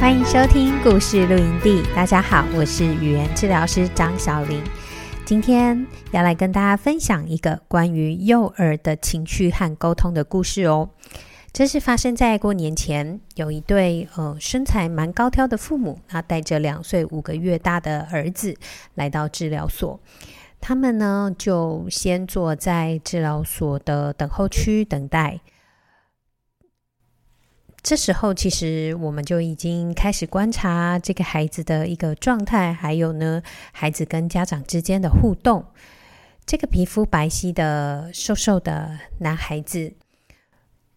欢迎收听故事露营地。大家好，我是语言治疗师张小玲。今天要来跟大家分享一个关于幼儿的情绪和沟通的故事哦。这是发生在过年前，有一对呃身材蛮高挑的父母，他带着两岁五个月大的儿子来到治疗所。他们呢就先坐在治疗所的等候区等待。这时候，其实我们就已经开始观察这个孩子的一个状态，还有呢，孩子跟家长之间的互动。这个皮肤白皙的、瘦瘦的男孩子，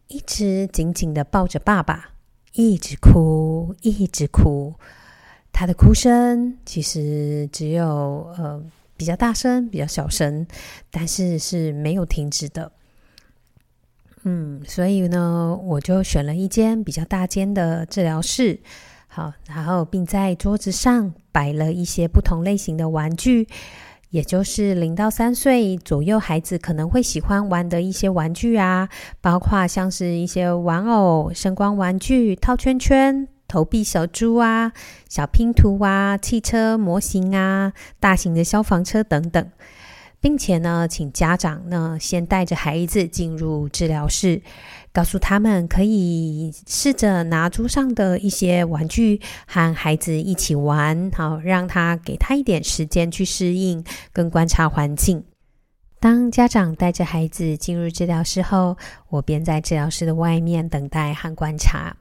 一直紧紧的抱着爸爸，一直哭，一直哭。他的哭声其实只有呃比较大声、比较小声，但是是没有停止的。嗯，所以呢，我就选了一间比较大间的治疗室，好，然后并在桌子上摆了一些不同类型的玩具，也就是零到三岁左右孩子可能会喜欢玩的一些玩具啊，包括像是一些玩偶、声光玩具、套圈圈、投币小猪啊、小拼图啊、汽车模型啊、大型的消防车等等。并且呢，请家长呢先带着孩子进入治疗室，告诉他们可以试着拿桌上的一些玩具和孩子一起玩，好，让他给他一点时间去适应跟观察环境。当家长带着孩子进入治疗室后，我便在治疗室的外面等待和观察，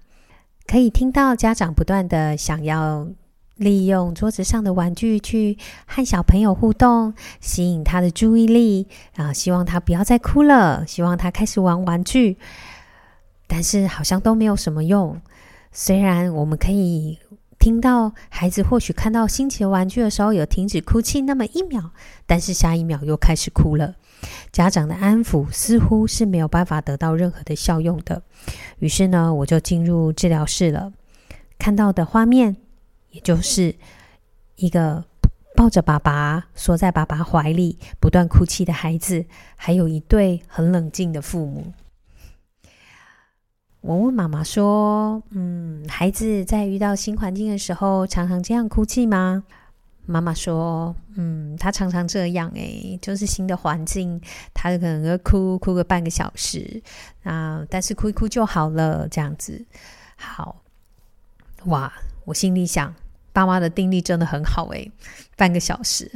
可以听到家长不断的想要。利用桌子上的玩具去和小朋友互动，吸引他的注意力，啊希望他不要再哭了，希望他开始玩玩具。但是好像都没有什么用。虽然我们可以听到孩子或许看到新奇的玩具的时候有停止哭泣那么一秒，但是下一秒又开始哭了。家长的安抚似乎是没有办法得到任何的效用的。于是呢，我就进入治疗室了，看到的画面。也就是一个抱着爸爸、缩在爸爸怀里、不断哭泣的孩子，还有一对很冷静的父母。我问妈妈说：“嗯，孩子在遇到新环境的时候，常常这样哭泣吗？”妈妈说：“嗯，他常常这样，诶，就是新的环境，他可能哭哭个半个小时啊，但是哭一哭就好了，这样子。好，哇。”我心里想，爸妈的定力真的很好诶，半个小时。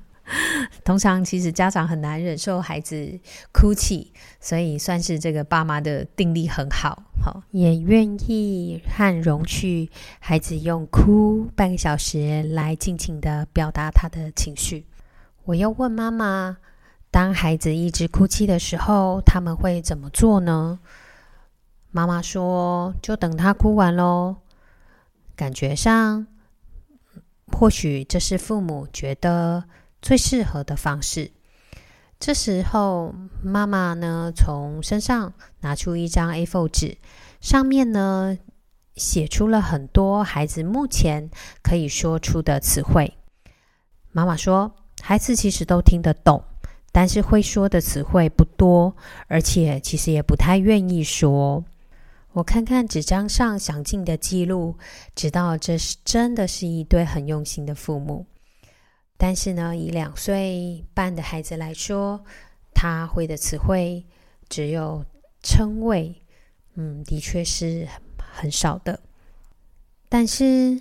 通常其实家长很难忍受孩子哭泣，所以算是这个爸妈的定力很好，好，也愿意和容许孩子用哭半个小时来尽情的表达他的情绪。我又问妈妈，当孩子一直哭泣的时候，他们会怎么做呢？妈妈说，就等他哭完喽。感觉上，或许这是父母觉得最适合的方式。这时候，妈妈呢，从身上拿出一张 A4 纸，上面呢写出了很多孩子目前可以说出的词汇。妈妈说，孩子其实都听得懂，但是会说的词汇不多，而且其实也不太愿意说。我看看纸张上详尽的记录，知道这是真的是一对很用心的父母。但是呢，以两岁半的孩子来说，他会的词汇只有称谓，嗯，的确是很少的。但是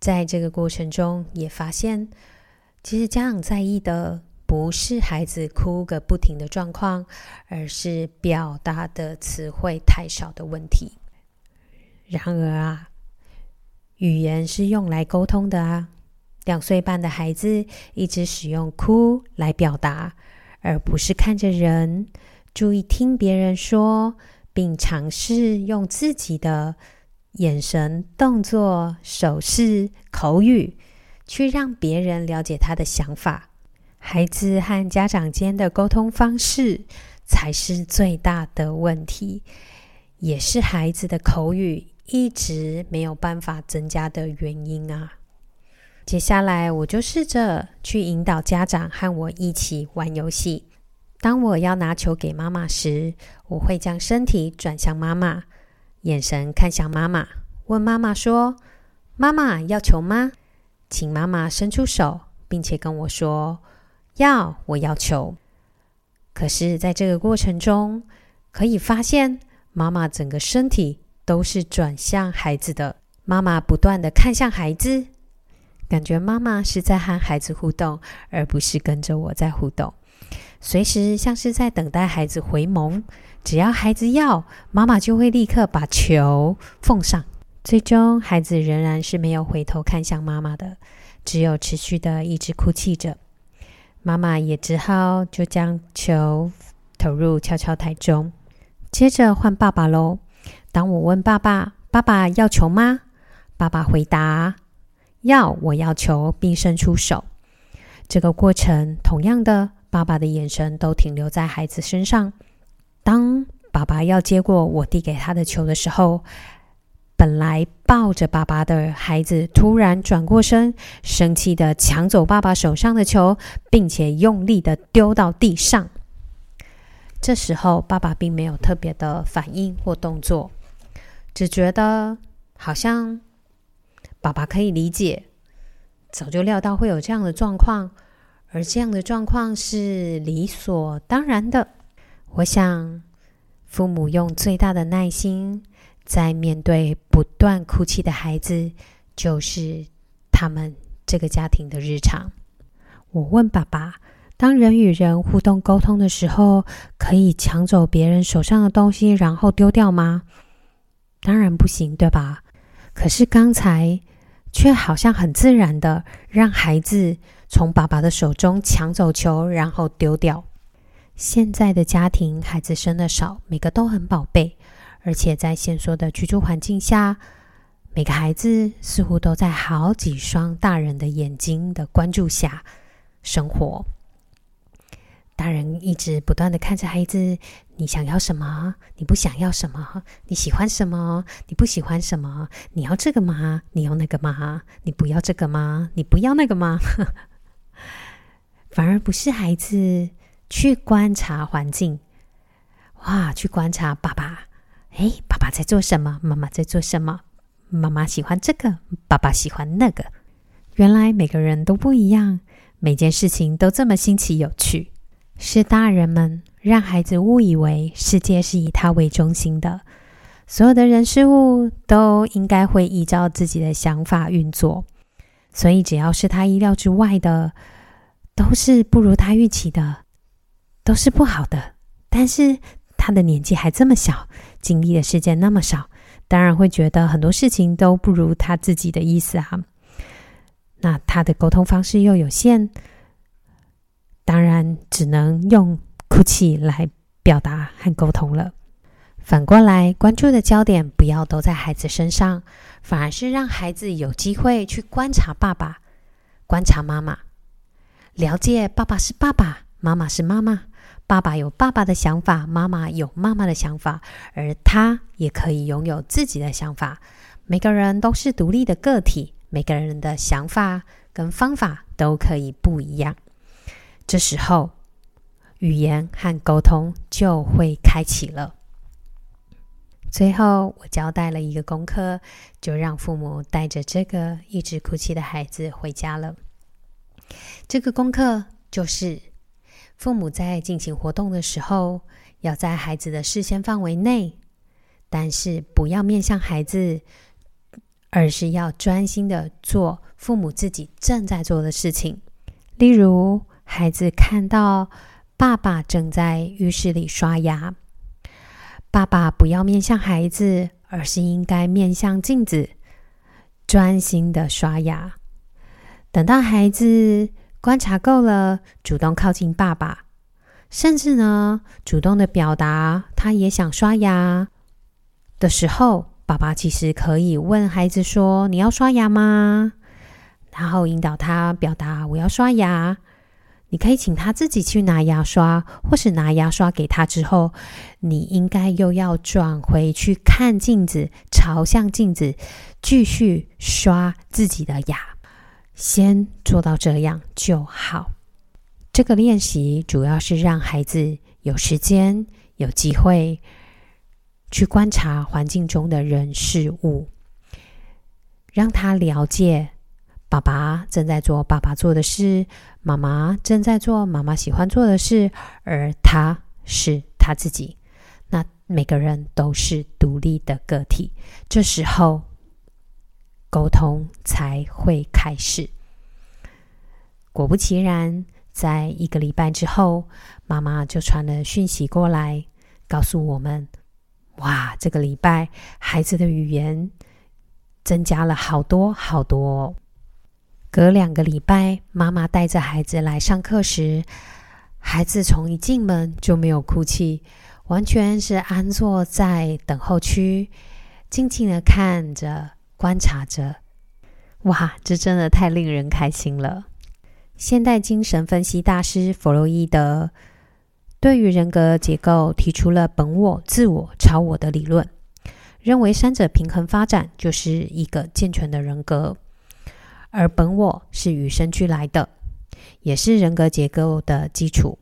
在这个过程中，也发现其实家长在意的。不是孩子哭个不停的状况，而是表达的词汇太少的问题。然而啊，语言是用来沟通的啊。两岁半的孩子一直使用哭来表达，而不是看着人，注意听别人说，并尝试用自己的眼神、动作、手势、口语，去让别人了解他的想法。孩子和家长间的沟通方式才是最大的问题，也是孩子的口语一直没有办法增加的原因啊。接下来，我就试着去引导家长和我一起玩游戏。当我要拿球给妈妈时，我会将身体转向妈妈，眼神看向妈妈，问妈妈说：“妈妈要球吗？”请妈妈伸出手，并且跟我说：“要，我要球。”可是，在这个过程中，可以发现妈妈整个身体都是转向孩子的。妈妈不断地看向孩子。感觉妈妈是在和孩子互动，而不是跟着我在互动。随时像是在等待孩子回眸，只要孩子要，妈妈就会立刻把球奉上。最终，孩子仍然是没有回头看向妈妈的，只有持续的一直哭泣着。妈妈也只好就将球投入跷跷台中。接着换爸爸喽。当我问爸爸：“爸爸要球吗？”爸爸回答。要，我要球，并伸出手。这个过程，同样的，爸爸的眼神都停留在孩子身上。当爸爸要接过我递给他的球的时候，本来抱着爸爸的孩子突然转过身，生气地抢走爸爸手上的球，并且用力地丢到地上。这时候，爸爸并没有特别的反应或动作，只觉得好像。爸爸可以理解，早就料到会有这样的状况，而这样的状况是理所当然的。我想，父母用最大的耐心在面对不断哭泣的孩子，就是他们这个家庭的日常。我问爸爸：当人与人互动沟通的时候，可以抢走别人手上的东西，然后丢掉吗？当然不行，对吧？可是刚才。却好像很自然的让孩子从爸爸的手中抢走球，然后丢掉。现在的家庭，孩子生的少，每个都很宝贝，而且在限缩的居住环境下，每个孩子似乎都在好几双大人的眼睛的关注下生活。大人一直不断的看着孩子，你想要什么？你不想要什么？你喜欢什么？你不喜欢什么？你要这个吗？你要那个吗？你不要这个吗？你不要那个吗？反而不是孩子去观察环境，哇，去观察爸爸。哎，爸爸在做什么？妈妈在做什么？妈妈喜欢这个，爸爸喜欢那个。原来每个人都不一样，每件事情都这么新奇有趣。是大人们让孩子误以为世界是以他为中心的，所有的人事物都应该会依照自己的想法运作，所以只要是他意料之外的，都是不如他预期的，都是不好的。但是他的年纪还这么小，经历的事件那么少，当然会觉得很多事情都不如他自己的意思啊。那他的沟通方式又有限。当然，只能用哭泣来表达和沟通了。反过来，关注的焦点不要都在孩子身上，反而是让孩子有机会去观察爸爸、观察妈妈，了解爸爸是爸爸，妈妈是妈妈。爸爸有爸爸的想法，妈妈有妈妈的想法，而他也可以拥有自己的想法。每个人都是独立的个体，每个人的想法跟方法都可以不一样。这时候，语言和沟通就会开启了。最后，我交代了一个功课，就让父母带着这个一直哭泣的孩子回家了。这个功课就是，父母在进行活动的时候，要在孩子的视线范围内，但是不要面向孩子，而是要专心的做父母自己正在做的事情，例如。孩子看到爸爸正在浴室里刷牙，爸爸不要面向孩子，而是应该面向镜子，专心的刷牙。等到孩子观察够了，主动靠近爸爸，甚至呢，主动的表达他也想刷牙的时候，爸爸其实可以问孩子说：“你要刷牙吗？”然后引导他表达：“我要刷牙。”你可以请他自己去拿牙刷，或是拿牙刷给他之后，你应该又要转回去看镜子，朝向镜子，继续刷自己的牙。先做到这样就好。这个练习主要是让孩子有时间、有机会去观察环境中的人事物，让他了解。爸爸正在做爸爸做的事，妈妈正在做妈妈喜欢做的事，而他是他自己。那每个人都是独立的个体，这时候沟通才会开始。果不其然，在一个礼拜之后，妈妈就传了讯息过来，告诉我们：“哇，这个礼拜孩子的语言增加了好多好多。”隔两个礼拜，妈妈带着孩子来上课时，孩子从一进门就没有哭泣，完全是安坐在等候区，静静的看着、观察着。哇，这真的太令人开心了！现代精神分析大师弗洛伊德对于人格结构提出了本我、自我、超我的理论，认为三者平衡发展就是一个健全的人格。而本我是与生俱来的，也是人格结构的基础，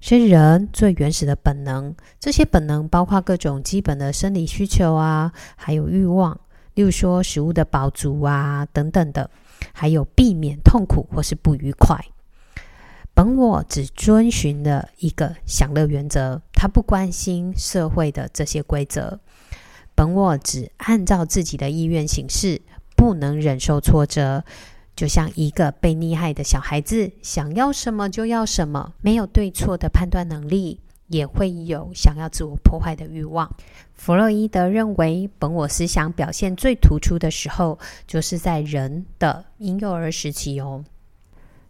是人最原始的本能。这些本能包括各种基本的生理需求啊，还有欲望，例如说食物的饱足啊等等的，还有避免痛苦或是不愉快。本我只遵循了一个享乐原则，他不关心社会的这些规则。本我只按照自己的意愿行事。不能忍受挫折，就像一个被溺害的小孩子，想要什么就要什么，没有对错的判断能力，也会有想要自我破坏的欲望。弗洛伊德认为，本我思想表现最突出的时候，就是在人的婴幼儿时期哦。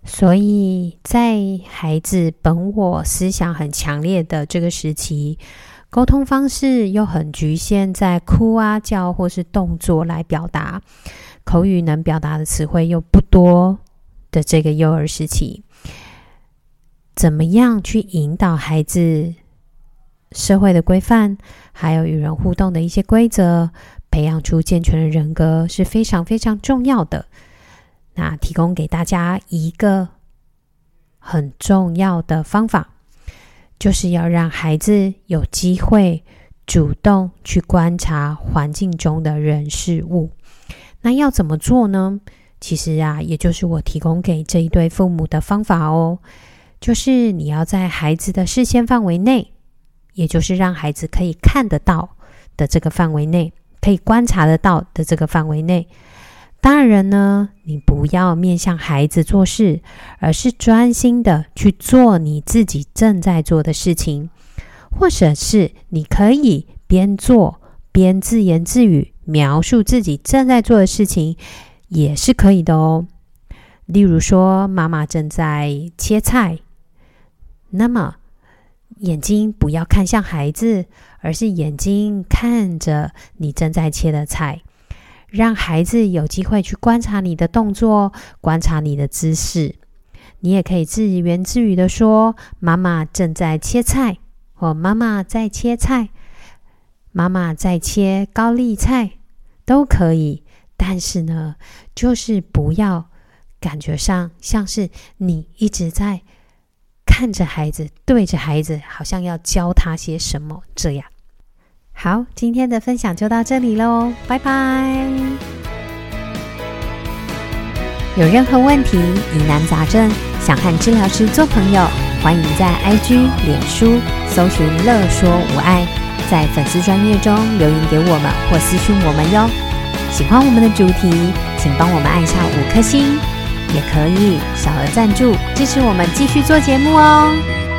所以在孩子本我思想很强烈的这个时期，沟通方式又很局限在哭啊叫或是动作来表达，口语能表达的词汇又不多的这个幼儿时期，怎么样去引导孩子社会的规范，还有与人互动的一些规则，培养出健全的人格是非常非常重要的。那提供给大家一个很重要的方法。就是要让孩子有机会主动去观察环境中的人事物。那要怎么做呢？其实啊，也就是我提供给这一对父母的方法哦。就是你要在孩子的视线范围内，也就是让孩子可以看得到的这个范围内，可以观察得到的这个范围内。大人呢，你不要面向孩子做事，而是专心的去做你自己正在做的事情，或者是你可以边做边自言自语，描述自己正在做的事情，也是可以的哦。例如说，妈妈正在切菜，那么眼睛不要看向孩子，而是眼睛看着你正在切的菜。让孩子有机会去观察你的动作，观察你的姿势。你也可以自言自语的说：“妈妈正在切菜，或妈妈在切菜，妈妈在切高丽菜，都可以。但是呢，就是不要感觉上像是你一直在看着孩子，对着孩子，好像要教他些什么这样。”好，今天的分享就到这里喽，拜拜！有任何问题、疑难杂症，想和治疗师做朋友，欢迎在 IG、脸书搜寻“乐说无碍”，在粉丝专页中留言给我们或私讯我们哟。喜欢我们的主题，请帮我们按下五颗星，也可以小额赞助支持我们继续做节目哦。